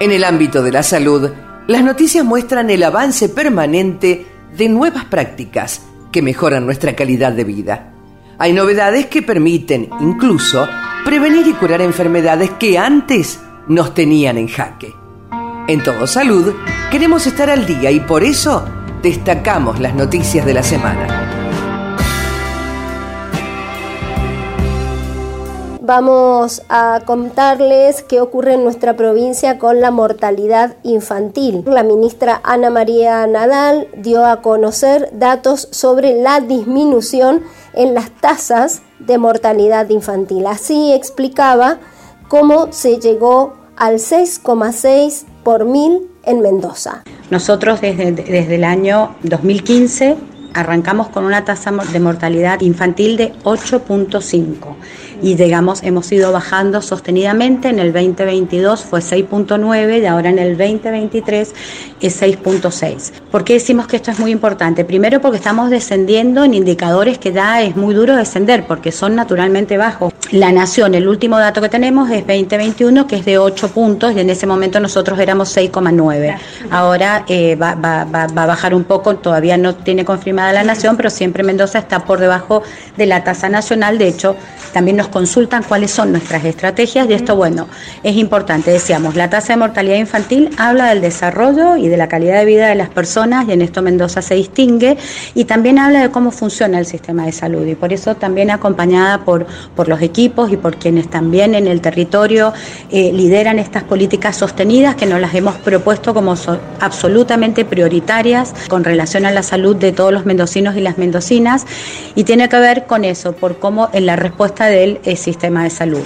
En el ámbito de la salud, las noticias muestran el avance permanente de nuevas prácticas que mejoran nuestra calidad de vida. Hay novedades que permiten incluso prevenir y curar enfermedades que antes nos tenían en jaque. En Todo Salud queremos estar al día y por eso destacamos las noticias de la semana. Vamos a contarles qué ocurre en nuestra provincia con la mortalidad infantil. La ministra Ana María Nadal dio a conocer datos sobre la disminución en las tasas de mortalidad infantil. Así explicaba cómo se llegó al 6,6 por mil en Mendoza. Nosotros desde, desde el año 2015 arrancamos con una tasa de mortalidad infantil de 8.5 y digamos hemos ido bajando sostenidamente, en el 2022 fue 6.9 y ahora en el 2023 es 6.6. ¿Por qué decimos que esto es muy importante? Primero porque estamos descendiendo en indicadores que ya es muy duro descender porque son naturalmente bajos. La Nación, el último dato que tenemos es 2021 que es de 8 puntos y en ese momento nosotros éramos 6,9. Ahora eh, va, va, va, va a bajar un poco, todavía no tiene confirmada la Nación, pero siempre Mendoza está por debajo de la tasa nacional. De hecho, también nos consultan cuáles son nuestras estrategias y esto, bueno, es importante. Decíamos, la tasa de mortalidad infantil habla del desarrollo y de la calidad de vida de las personas y en esto Mendoza se distingue y también habla de cómo funciona el sistema de salud y por eso también acompañada por, por los equipos y por quienes también en el territorio eh, lideran estas políticas sostenidas que nos las hemos propuesto como absolutamente prioritarias con relación a la salud de todos los mendocinos y las mendocinas y tiene que ver con eso, por cómo en la respuesta del eh, sistema de salud.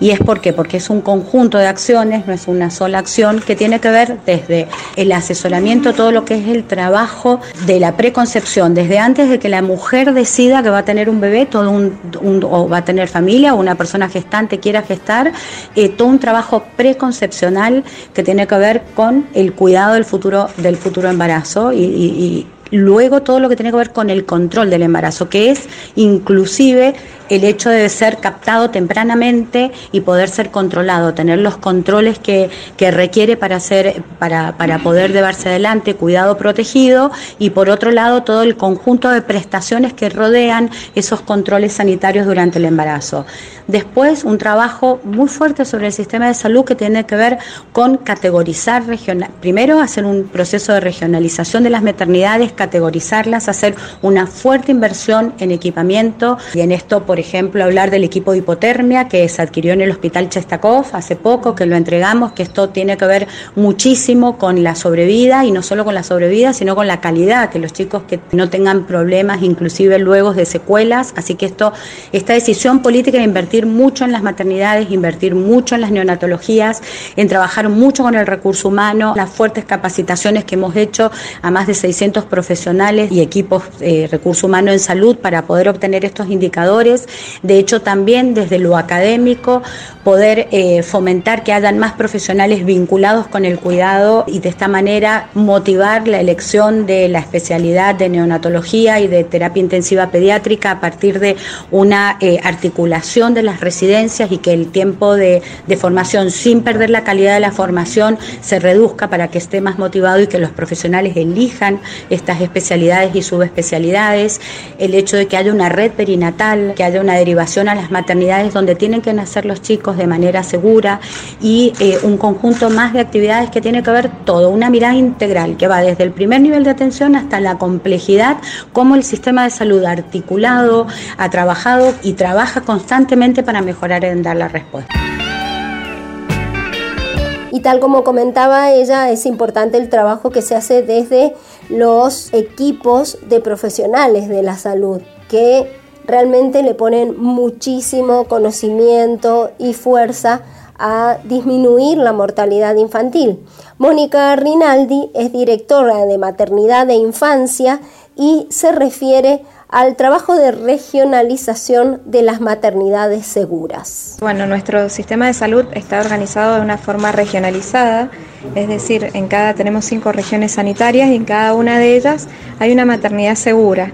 ¿Y es por qué? Porque es un conjunto de acciones, no es una sola acción que tiene que ver desde el asesoramiento, todo lo que es el trabajo de la preconcepción, desde antes de que la mujer decida que va a tener un bebé, todo un, o va a tener familia o una persona gestante quiera gestar, eh, todo un trabajo preconcepcional que tiene que ver con el cuidado del futuro, del futuro embarazo y luego todo lo que tiene que ver con el control del embarazo, que es inclusive el hecho de ser captado tempranamente y poder ser controlado, tener los controles que, que requiere para, hacer, para, para poder llevarse adelante, cuidado protegido, y por otro lado todo el conjunto de prestaciones que rodean esos controles sanitarios durante el embarazo. Después, un trabajo muy fuerte sobre el sistema de salud que tiene que ver con categorizar regional. Primero, hacer un proceso de regionalización de las maternidades, categorizarlas, hacer una fuerte inversión en equipamiento y en esto, por ejemplo, hablar del equipo de hipotermia que se adquirió en el Hospital Chestakov hace poco, que lo entregamos, que esto tiene que ver muchísimo con la sobrevida y no solo con la sobrevida, sino con la calidad, que los chicos que no tengan problemas, inclusive luego de secuelas. Así que esto, esta decisión política de invertir mucho en las maternidades, invertir mucho en las neonatologías, en trabajar mucho con el recurso humano, las fuertes capacitaciones que hemos hecho a más de 600 profesionales y equipos de recurso humano en salud para poder obtener estos indicadores. De hecho, también desde lo académico, poder eh, fomentar que hayan más profesionales vinculados con el cuidado y de esta manera motivar la elección de la especialidad de neonatología y de terapia intensiva pediátrica a partir de una eh, articulación de las residencias y que el tiempo de, formación, sin perder la calidad de la formación, se reduzca para que esté más motivado y que los profesionales elijan estas especialidades y subespecialidades, el hecho de que haya una red perinatal, que haya una derivación a las maternidades donde tienen que nacer los chicos de manera segura y eh, un conjunto más de actividades que tiene que ver todo, una mirada integral que va desde el primer nivel de atención hasta la complejidad, cómo el sistema de salud articulado ha trabajado y trabaja constantemente para mejorar en dar la respuesta. Y tal como comentaba ella, es importante el trabajo que se hace desde los equipos de profesionales de la salud, que realmente le ponen muchísimo conocimiento y fuerza a disminuir la mortalidad infantil. Mónica Rinaldi es directora de maternidad e infancia y se refiere al trabajo de regionalización de las maternidades seguras. Bueno, nuestro sistema de salud está organizado de una forma regionalizada, es decir, en cada tenemos cinco regiones sanitarias y en cada una de ellas hay una maternidad segura.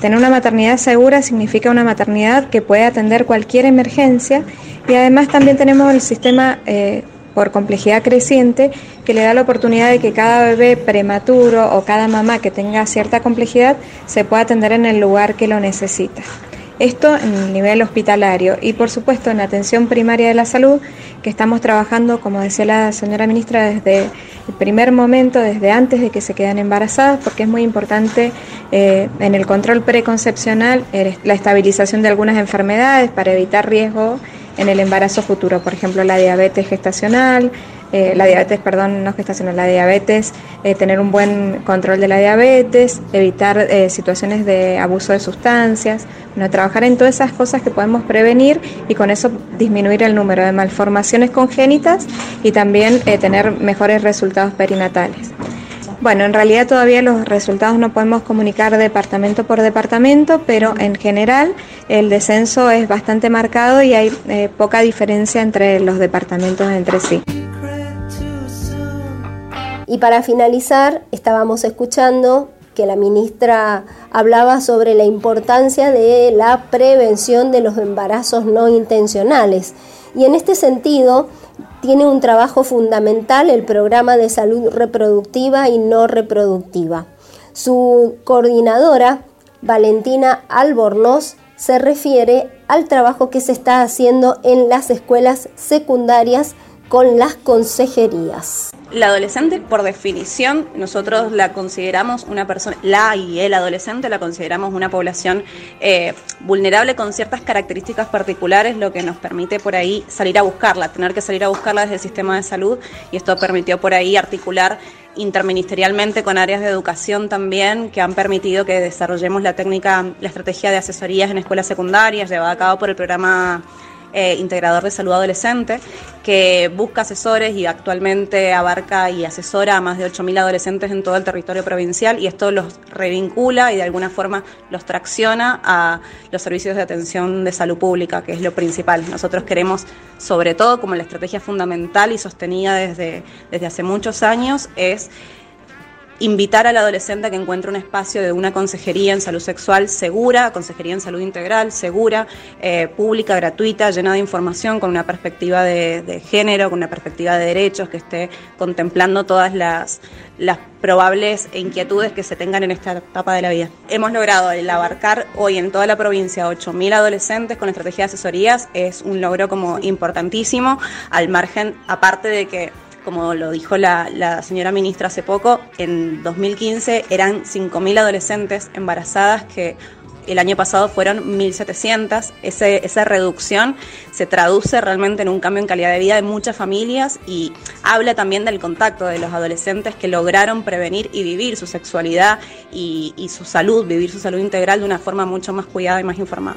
Tener una maternidad segura significa una maternidad que puede atender cualquier emergencia y además también tenemos el sistema eh, por complejidad creciente que le da la oportunidad de que cada bebé prematuro o cada mamá que tenga cierta complejidad se pueda atender en el lugar que lo necesita. Esto en el nivel hospitalario y por supuesto en la atención primaria de la salud, que estamos trabajando, como decía la señora ministra, desde el primer momento, desde antes de que se quedan embarazadas, porque es muy importante eh, en el control preconcepcional la estabilización de algunas enfermedades para evitar riesgo en el embarazo futuro, por ejemplo la diabetes gestacional, eh, la diabetes, perdón, no gestacional, la diabetes, eh, tener un buen control de la diabetes, evitar eh, situaciones de abuso de sustancias, bueno, trabajar en todas esas cosas que podemos prevenir y con eso disminuir el número de malformaciones congénitas y también tener mejores resultados perinatales. Bueno, en realidad todavía los resultados no podemos comunicar departamento por departamento, pero en general el descenso es bastante marcado y hay poca diferencia entre los departamentos entre sí. Y para finalizar, estábamos escuchando que la ministra hablaba sobre la importancia de la prevención de los embarazos no intencionales. Y en este sentido, tiene un trabajo fundamental el programa de salud reproductiva y no reproductiva. Su coordinadora, Valentina Albornoz, se refiere al trabajo que se está haciendo en las escuelas secundarias con las consejerías. La adolescente, por definición, nosotros la consideramos una persona, la y el adolescente la consideramos una población eh, vulnerable con ciertas características particulares, lo que nos permite por ahí salir a buscarla, tener que salir a buscarla desde el sistema de salud y esto permitió por ahí articular interministerialmente con áreas de educación también que han permitido que desarrollemos la técnica, la estrategia de asesorías en escuelas secundarias llevada a cabo por el programa eh, integrador de salud adolescente, que busca asesores y actualmente abarca y asesora a más de 8.000 adolescentes en todo el territorio provincial y esto los revincula y de alguna forma los tracciona a los servicios de atención de salud pública, que es lo principal. Nosotros queremos, sobre todo como la estrategia fundamental y sostenida desde, desde hace muchos años, es invitar al adolescente a que encuentre un espacio de una consejería en salud sexual segura, consejería en salud integral, segura, eh, pública, gratuita, llena de información, con una perspectiva de, género, con una perspectiva de derechos, que esté contemplando todas las, las probables inquietudes que se tengan en esta etapa de la vida. Hemos logrado el abarcar hoy en toda la provincia 8.000 adolescentes con estrategia de asesorías, es un logro como importantísimo, al margen, aparte de que como lo dijo la, señora ministra hace poco, en 2015 eran 5.000 adolescentes embarazadas que el año pasado fueron 1.700. esa reducción se traduce realmente en un cambio en calidad de vida de muchas familias y habla también del contacto de los adolescentes que lograron prevenir y vivir su sexualidad y, y su salud, vivir su salud integral de una forma mucho más cuidada y más informada.